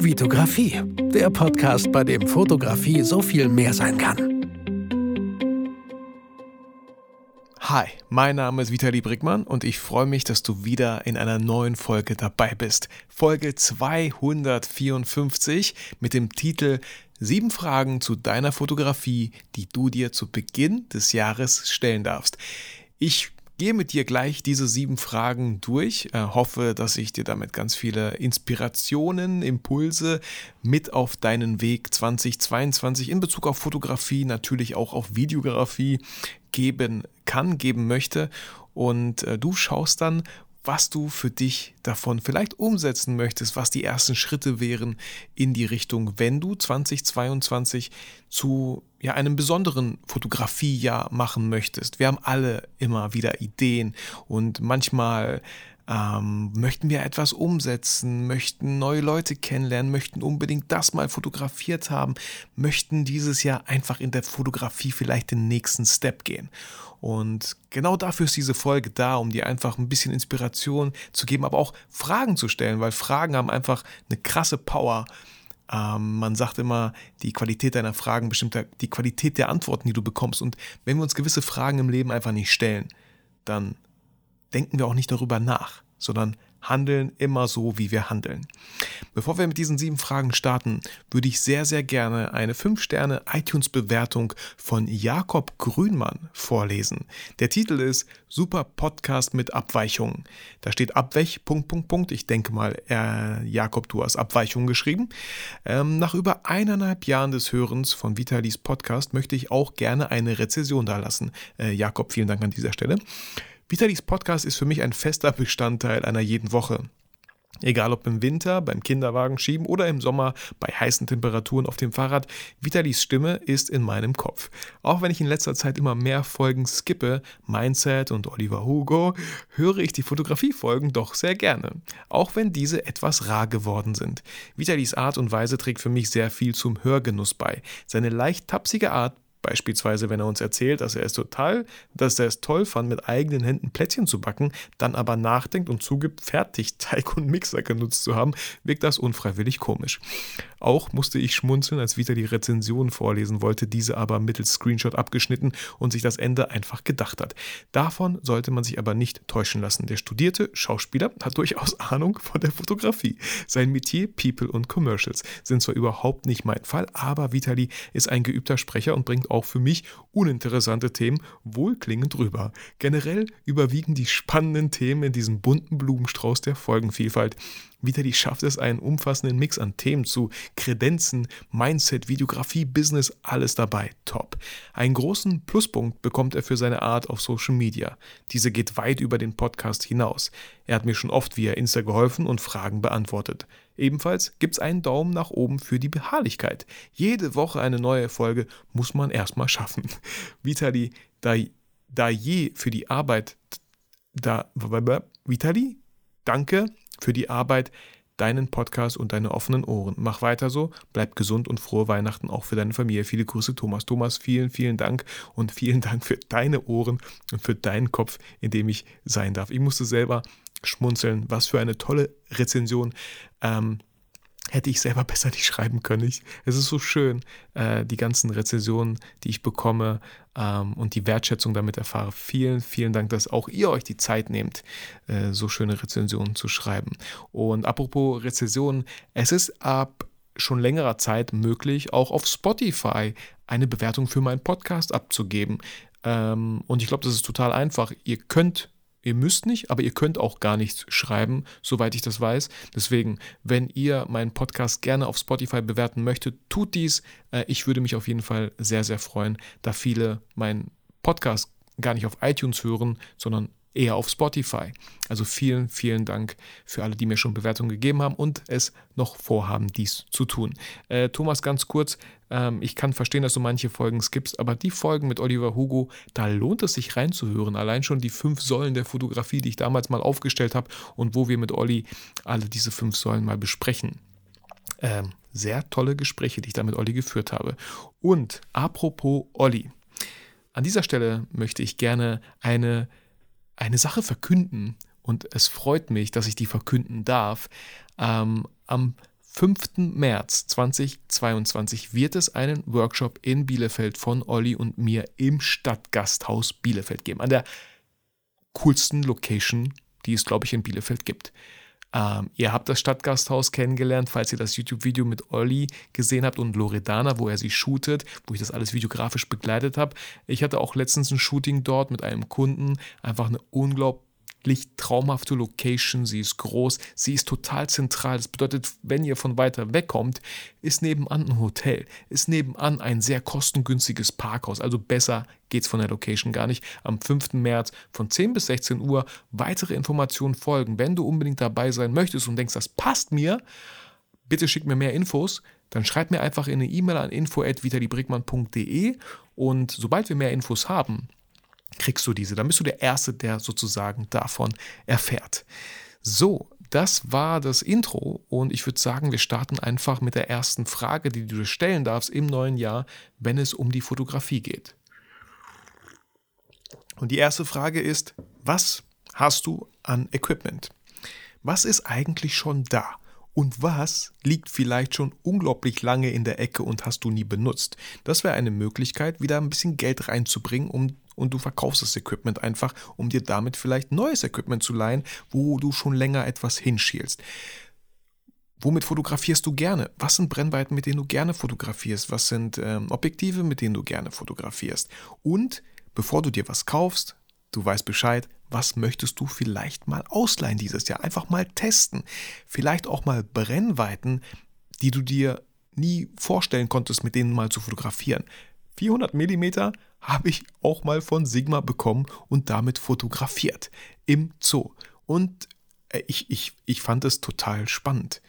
Vitografie, der Podcast, bei dem Fotografie so viel mehr sein kann. Hi, mein Name ist Vitali Brickmann und ich freue mich, dass du wieder in einer neuen Folge dabei bist. Folge 254 mit dem Titel Sieben Fragen zu deiner Fotografie, die du dir zu Beginn des Jahres stellen darfst. Ich gehe mit dir gleich diese sieben Fragen durch. Äh, hoffe, dass ich dir damit ganz viele Inspirationen, Impulse mit auf deinen Weg 2022 in Bezug auf Fotografie, natürlich auch auf Videografie geben kann, geben möchte. Und äh, du schaust dann, was du für dich davon vielleicht umsetzen möchtest, was die ersten Schritte wären in die Richtung, wenn du 2022 zu ja, einem besonderen Fotografiejahr machen möchtest. Wir haben alle immer wieder Ideen und manchmal ähm, möchten wir etwas umsetzen, möchten neue Leute kennenlernen, möchten unbedingt das mal fotografiert haben, möchten dieses Jahr einfach in der Fotografie vielleicht den nächsten Step gehen. Und genau dafür ist diese Folge da, um dir einfach ein bisschen Inspiration zu geben, aber auch Fragen zu stellen, weil Fragen haben einfach eine krasse Power. Ähm, man sagt immer, die Qualität deiner Fragen bestimmt die Qualität der Antworten, die du bekommst. Und wenn wir uns gewisse Fragen im Leben einfach nicht stellen, dann denken wir auch nicht darüber nach, sondern handeln immer so, wie wir handeln. Bevor wir mit diesen sieben Fragen starten, würde ich sehr, sehr gerne eine 5-Sterne iTunes-Bewertung von Jakob Grünmann vorlesen. Der Titel ist Super Podcast mit Abweichungen. Da steht Abwech, Punkt, Punkt, Punkt. Ich denke mal, äh, Jakob, du hast Abweichungen geschrieben. Ähm, nach über eineinhalb Jahren des Hörens von Vitalis Podcast möchte ich auch gerne eine Rezession dalassen. Äh, Jakob, vielen Dank an dieser Stelle. Vitalis Podcast ist für mich ein fester Bestandteil einer jeden Woche. Egal ob im Winter, beim Kinderwagen schieben oder im Sommer bei heißen Temperaturen auf dem Fahrrad, Vitalis Stimme ist in meinem Kopf. Auch wenn ich in letzter Zeit immer mehr Folgen skippe, Mindset und Oliver Hugo, höre ich die Fotografiefolgen doch sehr gerne. Auch wenn diese etwas rar geworden sind. Vitalis Art und Weise trägt für mich sehr viel zum Hörgenuss bei. Seine leicht tapsige Art Beispielsweise, wenn er uns erzählt, dass er es total, dass er es toll fand, mit eigenen Händen Plätzchen zu backen, dann aber nachdenkt und zugibt, Fertigteig und Mixer genutzt zu haben, wirkt das unfreiwillig komisch. Auch musste ich schmunzeln, als Vita die Rezension vorlesen wollte, diese aber mittels Screenshot abgeschnitten und sich das Ende einfach gedacht hat. Davon sollte man sich aber nicht täuschen lassen. Der studierte Schauspieler hat durchaus Ahnung von der Fotografie. Sein Metier, People und Commercials sind zwar überhaupt nicht mein Fall, aber Vitali ist ein geübter Sprecher und bringt auch für mich uninteressante Themen wohlklingend rüber. Generell überwiegen die spannenden Themen in diesem bunten Blumenstrauß der Folgenvielfalt. Vitali schafft es, einen umfassenden Mix an Themen zu Kredenzen, Mindset, Videografie, Business, alles dabei. Top. Einen großen Pluspunkt bekommt er für seine Art auf Social Media. Diese geht weit über den Podcast hinaus. Er hat mir schon oft via Insta geholfen und Fragen beantwortet. Ebenfalls gibt es einen Daumen nach oben für die Beharrlichkeit. Jede Woche eine neue Folge muss man erstmal schaffen. Vitali, da, da je für die Arbeit, da, Vitali, danke für die Arbeit, deinen Podcast und deine offenen Ohren. Mach weiter so, bleib gesund und frohe Weihnachten auch für deine Familie. Viele Grüße, Thomas. Thomas, vielen, vielen Dank und vielen Dank für deine Ohren und für deinen Kopf, in dem ich sein darf. Ich musste selber schmunzeln. Was für eine tolle Rezension. Ähm, hätte ich selber besser nicht schreiben können. Ich, es ist so schön, äh, die ganzen Rezensionen, die ich bekomme ähm, und die Wertschätzung damit erfahre. Vielen, vielen Dank, dass auch ihr euch die Zeit nehmt, äh, so schöne Rezensionen zu schreiben. Und apropos Rezensionen, es ist ab schon längerer Zeit möglich, auch auf Spotify eine Bewertung für meinen Podcast abzugeben. Ähm, und ich glaube, das ist total einfach. Ihr könnt Ihr müsst nicht, aber ihr könnt auch gar nichts schreiben, soweit ich das weiß. Deswegen, wenn ihr meinen Podcast gerne auf Spotify bewerten möchtet, tut dies. Äh, ich würde mich auf jeden Fall sehr, sehr freuen, da viele meinen Podcast gar nicht auf iTunes hören, sondern eher auf Spotify. Also vielen, vielen Dank für alle, die mir schon Bewertungen gegeben haben und es noch vorhaben, dies zu tun. Äh, Thomas, ganz kurz, ähm, ich kann verstehen, dass du manche Folgen skippst, aber die Folgen mit Oliver Hugo, da lohnt es sich reinzuhören. Allein schon die fünf Säulen der Fotografie, die ich damals mal aufgestellt habe und wo wir mit Olli alle diese fünf Säulen mal besprechen. Ähm, sehr tolle Gespräche, die ich da mit Olli geführt habe. Und apropos Olli. An dieser Stelle möchte ich gerne eine eine Sache verkünden und es freut mich, dass ich die verkünden darf. Ähm, am 5. März 2022 wird es einen Workshop in Bielefeld von Olli und mir im Stadtgasthaus Bielefeld geben. An der coolsten Location, die es, glaube ich, in Bielefeld gibt. Ähm, ihr habt das Stadtgasthaus kennengelernt, falls ihr das YouTube-Video mit Olli gesehen habt und Loredana, wo er sie shootet, wo ich das alles videografisch begleitet habe. Ich hatte auch letztens ein Shooting dort mit einem Kunden. Einfach eine unglaublich traumhafte Location, sie ist groß, sie ist total zentral. Das bedeutet, wenn ihr von weiter weg kommt, ist nebenan ein Hotel, ist nebenan ein sehr kostengünstiges Parkhaus. Also besser geht es von der Location gar nicht. Am 5. März von 10 bis 16 Uhr weitere Informationen folgen. Wenn du unbedingt dabei sein möchtest und denkst, das passt mir, bitte schick mir mehr Infos. Dann schreib mir einfach in eine E-Mail an info.vitalibrickmann.de und sobald wir mehr Infos haben, kriegst du diese. Dann bist du der Erste, der sozusagen davon erfährt. So, das war das Intro und ich würde sagen, wir starten einfach mit der ersten Frage, die du dir stellen darfst im neuen Jahr, wenn es um die Fotografie geht. Und die erste Frage ist, was hast du an Equipment? Was ist eigentlich schon da? Und was liegt vielleicht schon unglaublich lange in der Ecke und hast du nie benutzt? Das wäre eine Möglichkeit, wieder ein bisschen Geld reinzubringen, um und du verkaufst das Equipment einfach, um dir damit vielleicht neues Equipment zu leihen, wo du schon länger etwas hinschielst. Womit fotografierst du gerne? Was sind Brennweiten, mit denen du gerne fotografierst? Was sind ähm, Objektive, mit denen du gerne fotografierst? Und bevor du dir was kaufst, du weißt Bescheid, was möchtest du vielleicht mal ausleihen dieses Jahr? Einfach mal testen. Vielleicht auch mal Brennweiten, die du dir nie vorstellen konntest, mit denen mal zu fotografieren. 400 mm habe ich auch mal von Sigma bekommen und damit fotografiert im Zoo. Und äh, ich, ich, ich fand es total spannend.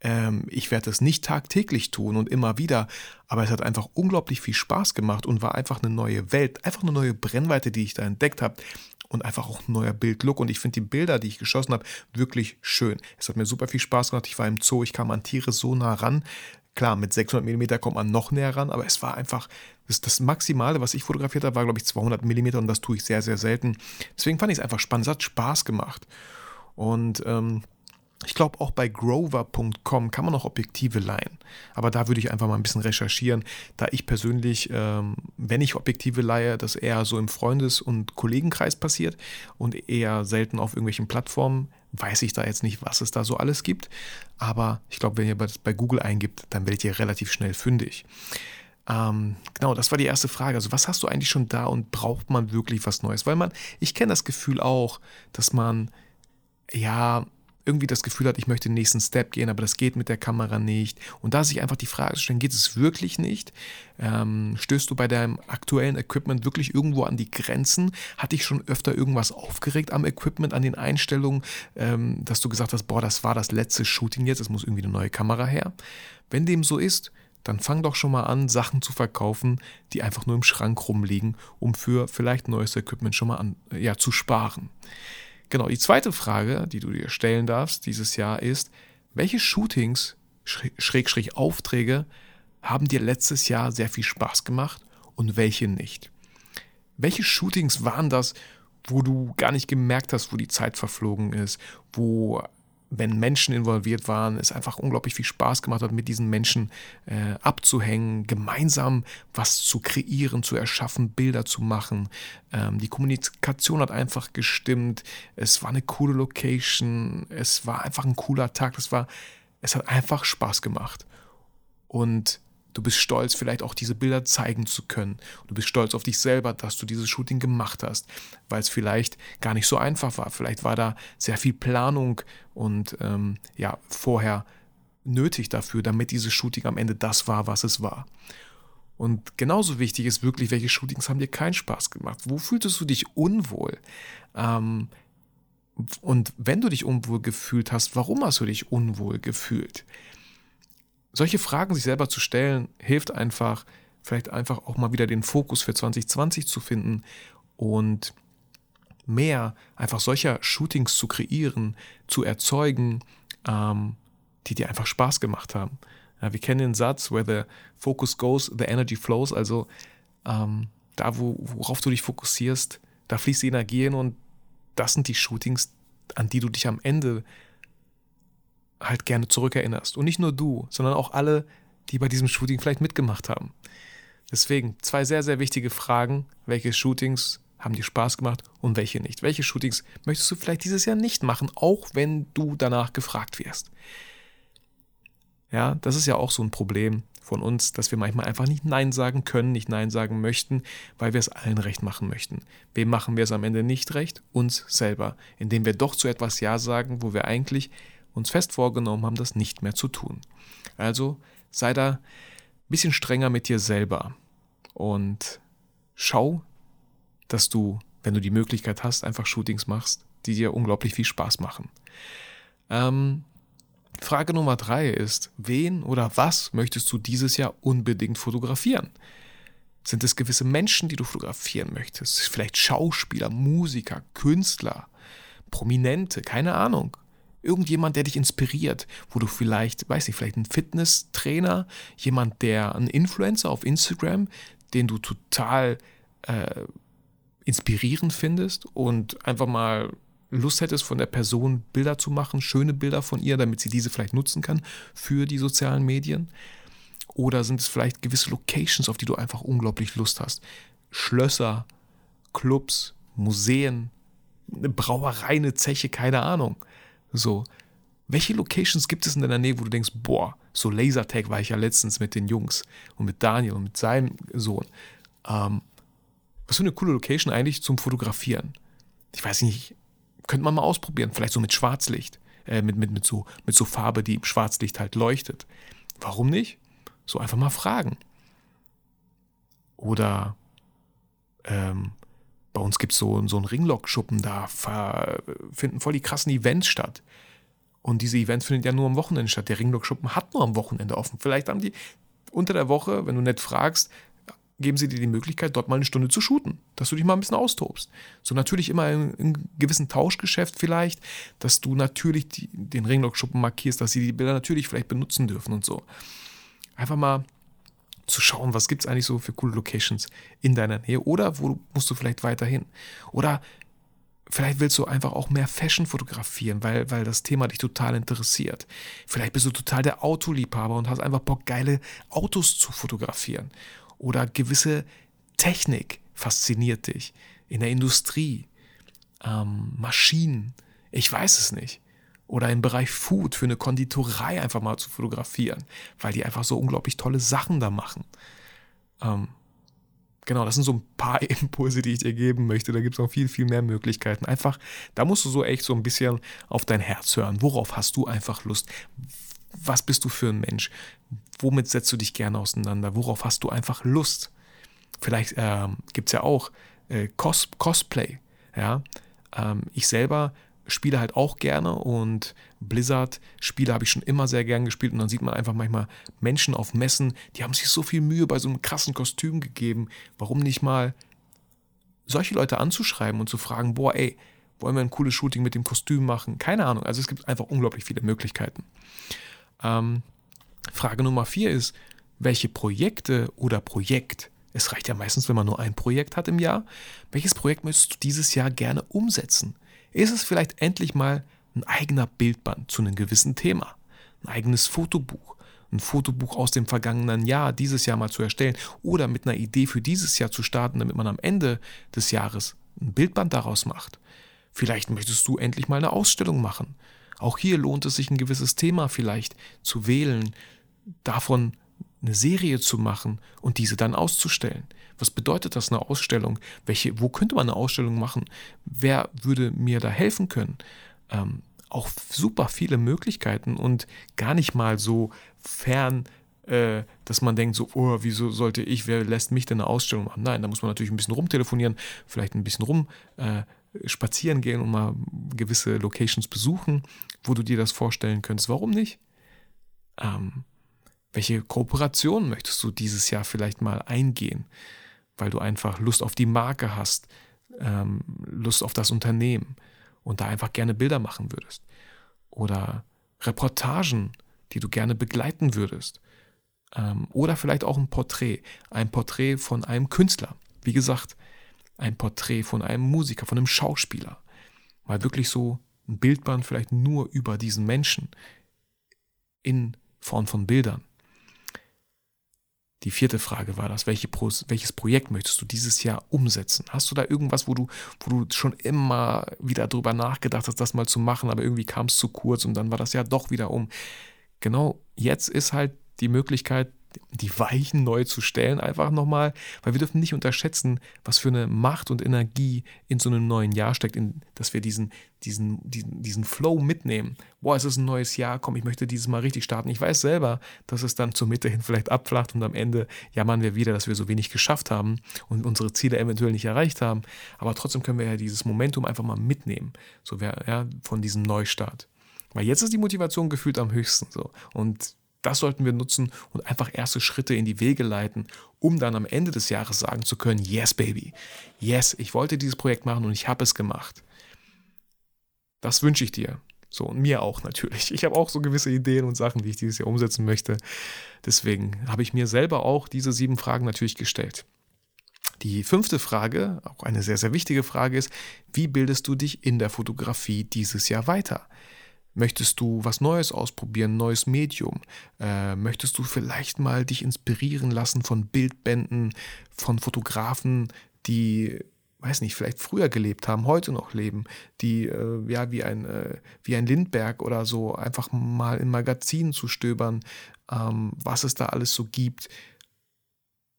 Ähm, ich werde es nicht tagtäglich tun und immer wieder, aber es hat einfach unglaublich viel Spaß gemacht und war einfach eine neue Welt, einfach eine neue Brennweite, die ich da entdeckt habe und einfach auch ein neuer Bildlook. Und ich finde die Bilder, die ich geschossen habe, wirklich schön. Es hat mir super viel Spaß gemacht. Ich war im Zoo, ich kam an Tiere so nah ran. Klar, mit 600 mm kommt man noch näher ran, aber es war einfach das, das Maximale, was ich fotografiert habe, war, glaube ich, 200 mm und das tue ich sehr, sehr selten. Deswegen fand ich es einfach spannend. Es hat Spaß gemacht. Und ähm, ich glaube, auch bei grover.com kann man noch Objektive leihen. Aber da würde ich einfach mal ein bisschen recherchieren, da ich persönlich, ähm, wenn ich Objektive leihe, das eher so im Freundes- und Kollegenkreis passiert und eher selten auf irgendwelchen Plattformen, weiß ich da jetzt nicht, was es da so alles gibt. Aber ich glaube, wenn ihr das bei Google eingibt, dann werdet ihr relativ schnell fündig. Ähm, genau, das war die erste Frage. Also, was hast du eigentlich schon da und braucht man wirklich was Neues? Weil man, ich kenne das Gefühl auch, dass man ja irgendwie das Gefühl hat, ich möchte den nächsten Step gehen, aber das geht mit der Kamera nicht. Und da sich einfach die Frage stellen, geht es wirklich nicht? Ähm, stößt du bei deinem aktuellen Equipment wirklich irgendwo an die Grenzen? Hat dich schon öfter irgendwas aufgeregt am Equipment, an den Einstellungen, ähm, dass du gesagt hast, boah, das war das letzte Shooting jetzt, es muss irgendwie eine neue Kamera her? Wenn dem so ist, dann fang doch schon mal an, Sachen zu verkaufen, die einfach nur im Schrank rumliegen, um für vielleicht neues Equipment schon mal an, ja, zu sparen. Genau, die zweite Frage, die du dir stellen darfst dieses Jahr ist, welche Shootings, Schrägstrich Aufträge, haben dir letztes Jahr sehr viel Spaß gemacht und welche nicht? Welche Shootings waren das, wo du gar nicht gemerkt hast, wo die Zeit verflogen ist, wo wenn Menschen involviert waren, es einfach unglaublich viel Spaß gemacht hat, mit diesen Menschen äh, abzuhängen, gemeinsam was zu kreieren, zu erschaffen, Bilder zu machen. Ähm, die Kommunikation hat einfach gestimmt. Es war eine coole Location. Es war einfach ein cooler Tag. Es war, es hat einfach Spaß gemacht. Und Du bist stolz, vielleicht auch diese Bilder zeigen zu können. Du bist stolz auf dich selber, dass du dieses Shooting gemacht hast, weil es vielleicht gar nicht so einfach war. Vielleicht war da sehr viel Planung und ähm, ja, vorher nötig dafür, damit dieses Shooting am Ende das war, was es war. Und genauso wichtig ist wirklich, welche Shootings haben dir keinen Spaß gemacht? Wo fühltest du dich unwohl? Ähm, und wenn du dich unwohl gefühlt hast, warum hast du dich unwohl gefühlt? Solche Fragen sich selber zu stellen, hilft einfach, vielleicht einfach auch mal wieder den Fokus für 2020 zu finden und mehr einfach solcher Shootings zu kreieren, zu erzeugen, ähm, die dir einfach Spaß gemacht haben. Ja, wir kennen den Satz, where the focus goes, the energy flows, also ähm, da, wo, worauf du dich fokussierst, da fließt die Energie hin und das sind die Shootings, an die du dich am Ende halt gerne zurückerinnerst. Und nicht nur du, sondern auch alle, die bei diesem Shooting vielleicht mitgemacht haben. Deswegen zwei sehr, sehr wichtige Fragen. Welche Shootings haben dir Spaß gemacht und welche nicht? Welche Shootings möchtest du vielleicht dieses Jahr nicht machen, auch wenn du danach gefragt wirst? Ja, das ist ja auch so ein Problem von uns, dass wir manchmal einfach nicht Nein sagen können, nicht Nein sagen möchten, weil wir es allen recht machen möchten. Wem machen wir es am Ende nicht recht? Uns selber, indem wir doch zu etwas Ja sagen, wo wir eigentlich uns fest vorgenommen haben, das nicht mehr zu tun. Also sei da ein bisschen strenger mit dir selber und schau, dass du, wenn du die Möglichkeit hast, einfach Shootings machst, die dir unglaublich viel Spaß machen. Ähm, Frage Nummer drei ist, wen oder was möchtest du dieses Jahr unbedingt fotografieren? Sind es gewisse Menschen, die du fotografieren möchtest? Vielleicht Schauspieler, Musiker, Künstler, Prominente, keine Ahnung. Irgendjemand, der dich inspiriert, wo du vielleicht, weiß nicht, vielleicht ein Fitnesstrainer, jemand, der ein Influencer auf Instagram, den du total äh, inspirierend findest und einfach mal Lust hättest, von der Person Bilder zu machen, schöne Bilder von ihr, damit sie diese vielleicht nutzen kann für die sozialen Medien? Oder sind es vielleicht gewisse Locations, auf die du einfach unglaublich Lust hast? Schlösser, Clubs, Museen, eine Brauerei, eine Zeche, keine Ahnung. So, welche Locations gibt es in deiner Nähe, wo du denkst, boah, so Lasertag war ich ja letztens mit den Jungs und mit Daniel und mit seinem Sohn. Ähm, was für eine coole Location eigentlich zum Fotografieren. Ich weiß nicht, könnte man mal ausprobieren. Vielleicht so mit Schwarzlicht, äh, mit, mit, mit, so, mit so Farbe, die im Schwarzlicht halt leuchtet. Warum nicht? So einfach mal fragen. Oder ähm, bei uns gibt es so, so einen Ringlock-Schuppen, da finden voll die krassen Events statt. Und diese Events finden ja nur am Wochenende statt. Der Ringlock-Schuppen hat nur am Wochenende offen. Vielleicht haben die unter der Woche, wenn du nett fragst, geben sie dir die Möglichkeit, dort mal eine Stunde zu shooten, dass du dich mal ein bisschen austobst. So natürlich immer in, in gewissen Tauschgeschäft vielleicht, dass du natürlich die, den Ringlock-Schuppen markierst, dass sie die Bilder natürlich vielleicht benutzen dürfen und so. Einfach mal zu schauen, was gibt es eigentlich so für coole Locations in deiner Nähe oder wo musst du vielleicht weiterhin. Oder Vielleicht willst du einfach auch mehr Fashion fotografieren, weil, weil das Thema dich total interessiert. Vielleicht bist du total der Autoliebhaber und hast einfach Bock, geile Autos zu fotografieren oder gewisse Technik fasziniert dich in der Industrie, ähm, Maschinen, ich weiß es nicht. Oder im Bereich Food für eine Konditorei einfach mal zu fotografieren, weil die einfach so unglaublich tolle Sachen da machen. Ähm, genau, das sind so ein paar Impulse, die ich dir geben möchte. Da gibt es noch viel, viel mehr Möglichkeiten. Einfach, da musst du so echt so ein bisschen auf dein Herz hören. Worauf hast du einfach Lust? Was bist du für ein Mensch? Womit setzt du dich gerne auseinander? Worauf hast du einfach Lust? Vielleicht ähm, gibt es ja auch äh, Cos Cosplay. Ja? Ähm, ich selber spiele halt auch gerne und Blizzard-Spiele habe ich schon immer sehr gern gespielt und dann sieht man einfach manchmal Menschen auf Messen, die haben sich so viel Mühe bei so einem krassen Kostüm gegeben. Warum nicht mal solche Leute anzuschreiben und zu fragen, boah, ey, wollen wir ein cooles Shooting mit dem Kostüm machen? Keine Ahnung. Also es gibt einfach unglaublich viele Möglichkeiten. Ähm, Frage Nummer vier ist, welche Projekte oder Projekt, es reicht ja meistens, wenn man nur ein Projekt hat im Jahr, welches Projekt möchtest du dieses Jahr gerne umsetzen? Ist es vielleicht endlich mal ein eigener Bildband zu einem gewissen Thema, ein eigenes Fotobuch, ein Fotobuch aus dem vergangenen Jahr dieses Jahr mal zu erstellen oder mit einer Idee für dieses Jahr zu starten, damit man am Ende des Jahres ein Bildband daraus macht? Vielleicht möchtest du endlich mal eine Ausstellung machen auch hier lohnt es sich, ein gewisses Thema vielleicht zu wählen, davon eine Serie zu machen und diese dann auszustellen. Was bedeutet das eine Ausstellung? Welche, wo könnte man eine Ausstellung machen? Wer würde mir da helfen können? Ähm, auch super viele Möglichkeiten und gar nicht mal so fern, äh, dass man denkt, so, oh, wieso sollte ich, wer lässt mich denn eine Ausstellung machen? Nein, da muss man natürlich ein bisschen rumtelefonieren, vielleicht ein bisschen rum äh, spazieren gehen und mal gewisse Locations besuchen, wo du dir das vorstellen könntest. Warum nicht? Ähm, welche Kooperation möchtest du dieses Jahr vielleicht mal eingehen, weil du einfach Lust auf die Marke hast, ähm, Lust auf das Unternehmen und da einfach gerne Bilder machen würdest? Oder Reportagen, die du gerne begleiten würdest? Ähm, oder vielleicht auch ein Porträt, ein Porträt von einem Künstler. Wie gesagt, ein Porträt von einem Musiker, von einem Schauspieler. Mal wirklich so ein Bildband vielleicht nur über diesen Menschen. in Form von Bildern. Die vierte Frage war das, welche Pro welches Projekt möchtest du dieses Jahr umsetzen? Hast du da irgendwas, wo du, wo du schon immer wieder drüber nachgedacht hast, das mal zu machen, aber irgendwie kam es zu kurz und dann war das ja doch wieder um. Genau jetzt ist halt die Möglichkeit, die Weichen neu zu stellen, einfach nochmal, weil wir dürfen nicht unterschätzen, was für eine Macht und Energie in so einem neuen Jahr steckt, in, dass wir diesen, diesen, diesen, diesen Flow mitnehmen. Boah, es ist ein neues Jahr, komm, ich möchte dieses Mal richtig starten. Ich weiß selber, dass es dann zur Mitte hin vielleicht abflacht und am Ende jammern wir wieder, dass wir so wenig geschafft haben und unsere Ziele eventuell nicht erreicht haben. Aber trotzdem können wir ja dieses Momentum einfach mal mitnehmen, so ja, von diesem Neustart. Weil jetzt ist die Motivation gefühlt am höchsten so. Und das sollten wir nutzen und einfach erste Schritte in die Wege leiten, um dann am Ende des Jahres sagen zu können, yes, baby, yes, ich wollte dieses Projekt machen und ich habe es gemacht. Das wünsche ich dir. So, und mir auch natürlich. Ich habe auch so gewisse Ideen und Sachen, die ich dieses Jahr umsetzen möchte. Deswegen habe ich mir selber auch diese sieben Fragen natürlich gestellt. Die fünfte Frage, auch eine sehr, sehr wichtige Frage ist, wie bildest du dich in der Fotografie dieses Jahr weiter? Möchtest du was Neues ausprobieren, neues Medium? Äh, möchtest du vielleicht mal dich inspirieren lassen von Bildbänden, von Fotografen, die, weiß nicht, vielleicht früher gelebt haben, heute noch leben, die äh, ja wie ein, äh, wie ein Lindberg oder so einfach mal in Magazinen zu stöbern, ähm, was es da alles so gibt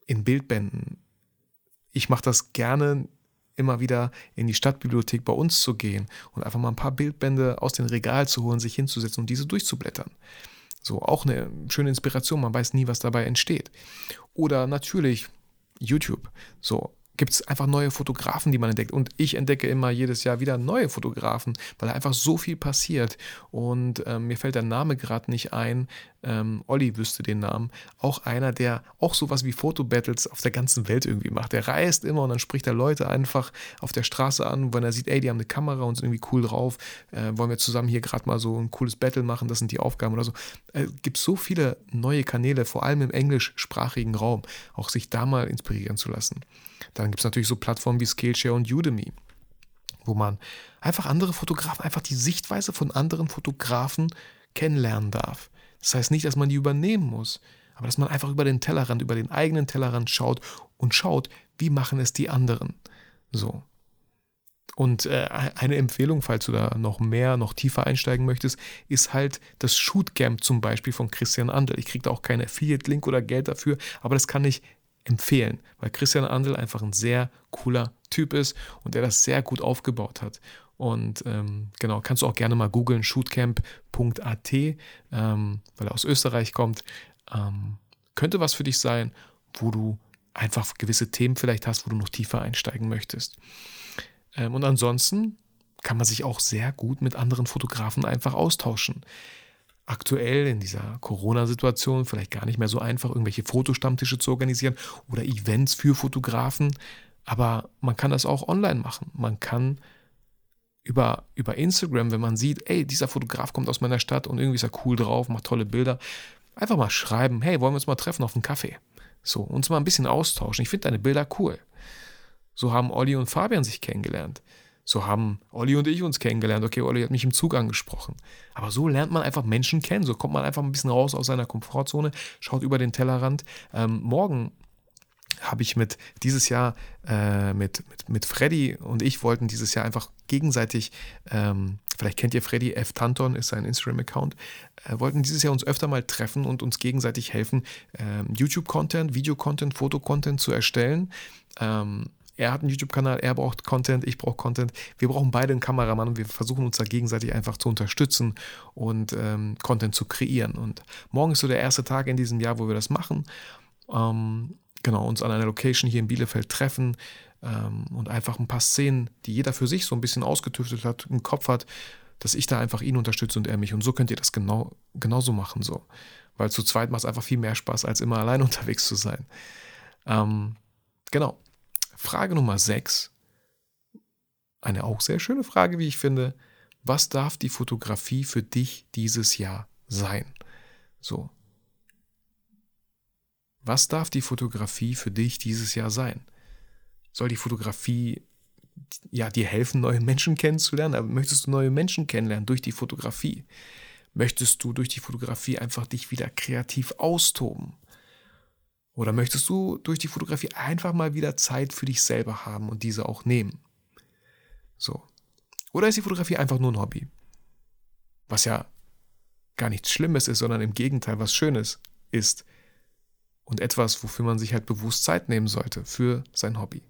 in Bildbänden. Ich mache das gerne immer wieder in die Stadtbibliothek bei uns zu gehen und einfach mal ein paar Bildbände aus dem Regal zu holen, sich hinzusetzen und diese durchzublättern. So, auch eine schöne Inspiration, man weiß nie, was dabei entsteht. Oder natürlich YouTube. So, gibt es einfach neue Fotografen, die man entdeckt. Und ich entdecke immer jedes Jahr wieder neue Fotografen, weil einfach so viel passiert. Und ähm, mir fällt der Name gerade nicht ein. Ähm, Olli wüsste den Namen. Auch einer, der auch sowas wie Fotobattles auf der ganzen Welt irgendwie macht. Der reist immer und dann spricht er Leute einfach auf der Straße an, wenn er sieht, ey, die haben eine Kamera und sind irgendwie cool drauf. Äh, wollen wir zusammen hier gerade mal so ein cooles Battle machen? Das sind die Aufgaben oder so. Es äh, gibt so viele neue Kanäle, vor allem im englischsprachigen Raum, auch sich da mal inspirieren zu lassen. Dann gibt es natürlich so Plattformen wie Skillshare und Udemy, wo man einfach andere Fotografen, einfach die Sichtweise von anderen Fotografen kennenlernen darf. Das heißt nicht, dass man die übernehmen muss, aber dass man einfach über den Tellerrand, über den eigenen Tellerrand schaut und schaut, wie machen es die anderen. So. Und äh, eine Empfehlung, falls du da noch mehr, noch tiefer einsteigen möchtest, ist halt das Shootcamp zum Beispiel von Christian Andel. Ich kriege da auch keinen Affiliate-Link oder Geld dafür, aber das kann ich empfehlen, weil Christian Andel einfach ein sehr cooler Typ ist und der das sehr gut aufgebaut hat. Und ähm, genau, kannst du auch gerne mal googeln, shootcamp.at, ähm, weil er aus Österreich kommt. Ähm, könnte was für dich sein, wo du einfach gewisse Themen vielleicht hast, wo du noch tiefer einsteigen möchtest. Ähm, und ansonsten kann man sich auch sehr gut mit anderen Fotografen einfach austauschen aktuell in dieser Corona-Situation vielleicht gar nicht mehr so einfach, irgendwelche Fotostammtische zu organisieren oder Events für Fotografen. Aber man kann das auch online machen. Man kann über, über Instagram, wenn man sieht, ey, dieser Fotograf kommt aus meiner Stadt und irgendwie ist er cool drauf, macht tolle Bilder, einfach mal schreiben, hey, wollen wir uns mal treffen auf einen Kaffee? So, uns mal ein bisschen austauschen. Ich finde deine Bilder cool. So haben Olli und Fabian sich kennengelernt. So haben Olli und ich uns kennengelernt. Okay, Olli hat mich im Zug angesprochen. Aber so lernt man einfach Menschen kennen. So kommt man einfach ein bisschen raus aus seiner Komfortzone, schaut über den Tellerrand. Ähm, morgen habe ich mit dieses Jahr äh, mit, mit, mit Freddy und ich wollten dieses Jahr einfach gegenseitig, ähm, vielleicht kennt ihr Freddy F. Tanton, ist sein Instagram-Account, äh, wollten dieses Jahr uns öfter mal treffen und uns gegenseitig helfen, ähm, YouTube-Content, Video-Content, Foto-Content zu erstellen. Ähm, er hat einen YouTube-Kanal, er braucht Content, ich brauche Content. Wir brauchen beide einen Kameramann und wir versuchen uns da gegenseitig einfach zu unterstützen und ähm, Content zu kreieren. Und morgen ist so der erste Tag in diesem Jahr, wo wir das machen. Ähm, genau, uns an einer Location hier in Bielefeld treffen ähm, und einfach ein paar Szenen, die jeder für sich so ein bisschen ausgetüftelt hat, im Kopf hat, dass ich da einfach ihn unterstütze und er mich. Und so könnt ihr das genau, genauso machen. So. Weil zu zweit macht es einfach viel mehr Spaß, als immer allein unterwegs zu sein. Ähm, genau. Frage Nummer 6. Eine auch sehr schöne Frage, wie ich finde. Was darf die Fotografie für dich dieses Jahr sein? So. Was darf die Fotografie für dich dieses Jahr sein? Soll die Fotografie ja, dir helfen, neue Menschen kennenzulernen? Aber möchtest du neue Menschen kennenlernen durch die Fotografie? Möchtest du durch die Fotografie einfach dich wieder kreativ austoben? Oder möchtest du durch die Fotografie einfach mal wieder Zeit für dich selber haben und diese auch nehmen? So. Oder ist die Fotografie einfach nur ein Hobby? Was ja gar nichts Schlimmes ist, sondern im Gegenteil was Schönes ist. Und etwas, wofür man sich halt bewusst Zeit nehmen sollte für sein Hobby.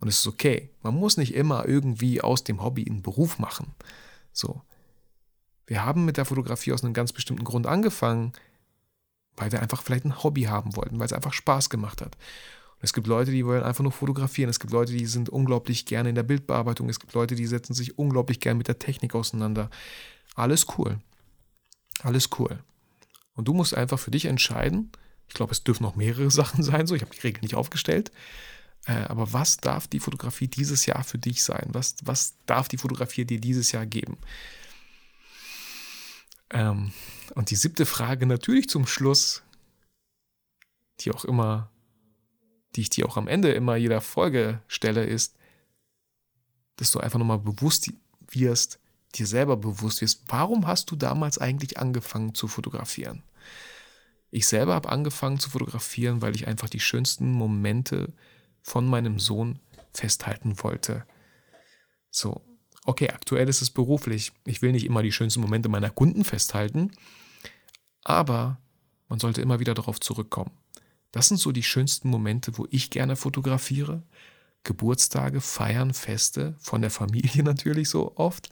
Und es ist okay. Man muss nicht immer irgendwie aus dem Hobby einen Beruf machen. So. Wir haben mit der Fotografie aus einem ganz bestimmten Grund angefangen, weil wir einfach vielleicht ein Hobby haben wollten, weil es einfach Spaß gemacht hat. Und es gibt Leute, die wollen einfach nur fotografieren. Es gibt Leute, die sind unglaublich gerne in der Bildbearbeitung. Es gibt Leute, die setzen sich unglaublich gerne mit der Technik auseinander. Alles cool. Alles cool. Und du musst einfach für dich entscheiden. Ich glaube, es dürfen noch mehrere Sachen sein. So, ich habe die Regel nicht aufgestellt. Äh, aber was darf die Fotografie dieses Jahr für dich sein? Was, was darf die Fotografie dir dieses Jahr geben? Ähm, und die siebte Frage natürlich zum Schluss, die auch immer, die ich dir auch am Ende immer jeder Folge stelle, ist, dass du einfach nochmal bewusst wirst, dir selber bewusst wirst, warum hast du damals eigentlich angefangen zu fotografieren? Ich selber habe angefangen zu fotografieren, weil ich einfach die schönsten Momente von meinem Sohn festhalten wollte. So, okay, aktuell ist es beruflich. Ich will nicht immer die schönsten Momente meiner Kunden festhalten, aber man sollte immer wieder darauf zurückkommen. Das sind so die schönsten Momente, wo ich gerne fotografiere. Geburtstage, Feiern, Feste, von der Familie natürlich so oft,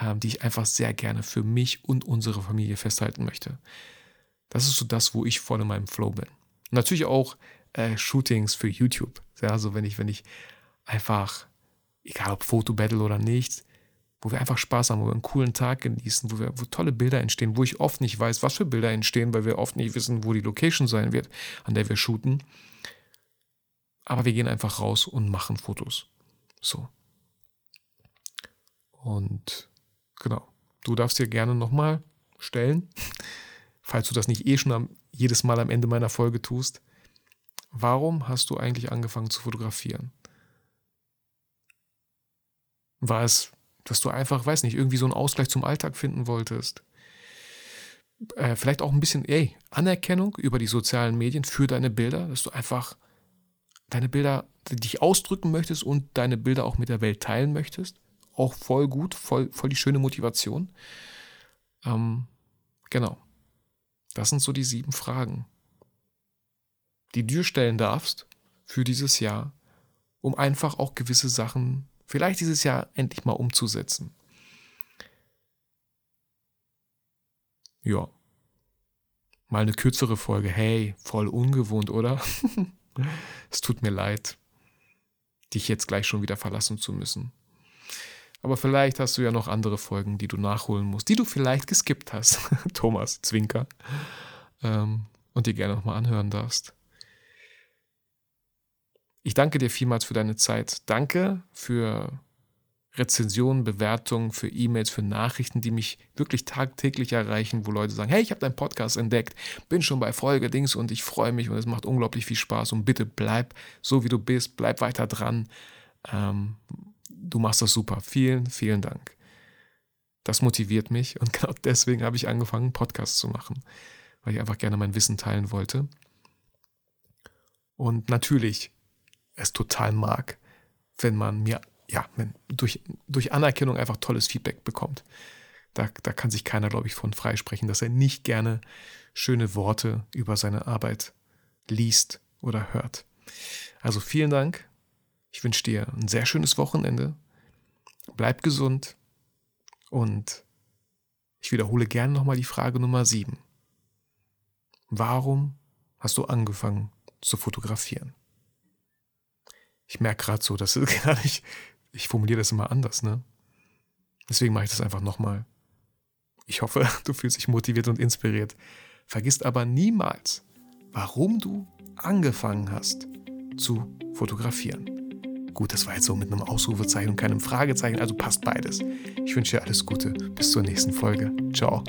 ähm, die ich einfach sehr gerne für mich und unsere Familie festhalten möchte. Das ist so das, wo ich voll in meinem Flow bin. natürlich auch äh, Shootings für YouTube. Ja, also wenn ich, wenn ich einfach egal ob Fotobattle oder nicht, wo wir einfach Spaß haben, wo wir einen coolen Tag genießen, wo, wir, wo tolle Bilder entstehen, wo ich oft nicht weiß, was für Bilder entstehen, weil wir oft nicht wissen, wo die Location sein wird, an der wir shooten. Aber wir gehen einfach raus und machen Fotos. So. Und genau, du darfst dir gerne nochmal stellen, falls du das nicht eh schon am, jedes Mal am Ende meiner Folge tust. Warum hast du eigentlich angefangen zu fotografieren? War es, dass du einfach, weiß nicht, irgendwie so einen Ausgleich zum Alltag finden wolltest? Äh, vielleicht auch ein bisschen, ey, Anerkennung über die sozialen Medien für deine Bilder, dass du einfach deine Bilder, dich ausdrücken möchtest und deine Bilder auch mit der Welt teilen möchtest. Auch voll gut, voll, voll die schöne Motivation. Ähm, genau. Das sind so die sieben Fragen, die du stellen darfst für dieses Jahr, um einfach auch gewisse Sachen vielleicht dieses Jahr endlich mal umzusetzen. Ja. Mal eine kürzere Folge. Hey, voll ungewohnt, oder? es tut mir leid, dich jetzt gleich schon wieder verlassen zu müssen. Aber vielleicht hast du ja noch andere Folgen, die du nachholen musst, die du vielleicht geskippt hast. Thomas Zwinker. Ähm, und dir gerne nochmal anhören darfst. Ich danke dir vielmals für deine Zeit. Danke für Rezensionen, Bewertungen, für E-Mails, für Nachrichten, die mich wirklich tagtäglich erreichen, wo Leute sagen, hey, ich habe deinen Podcast entdeckt, bin schon bei Folge Dings und ich freue mich und es macht unglaublich viel Spaß und bitte bleib so, wie du bist, bleib weiter dran. Ähm, du machst das super. Vielen, vielen Dank. Das motiviert mich und genau deswegen habe ich angefangen, einen Podcast zu machen, weil ich einfach gerne mein Wissen teilen wollte. Und natürlich es total mag, wenn man mir, ja, wenn durch, durch Anerkennung einfach tolles Feedback bekommt. Da, da kann sich keiner, glaube ich, von freisprechen, dass er nicht gerne schöne Worte über seine Arbeit liest oder hört. Also vielen Dank. Ich wünsche dir ein sehr schönes Wochenende. Bleib gesund. Und ich wiederhole gerne nochmal die Frage Nummer 7. Warum hast du angefangen zu fotografieren? Ich merke gerade so, das ist ich formuliere das immer anders, ne? Deswegen mache ich das einfach nochmal. Ich hoffe, du fühlst dich motiviert und inspiriert. Vergiss aber niemals, warum du angefangen hast zu fotografieren. Gut, das war jetzt so mit einem Ausrufezeichen und keinem Fragezeichen, also passt beides. Ich wünsche dir alles Gute. Bis zur nächsten Folge. Ciao.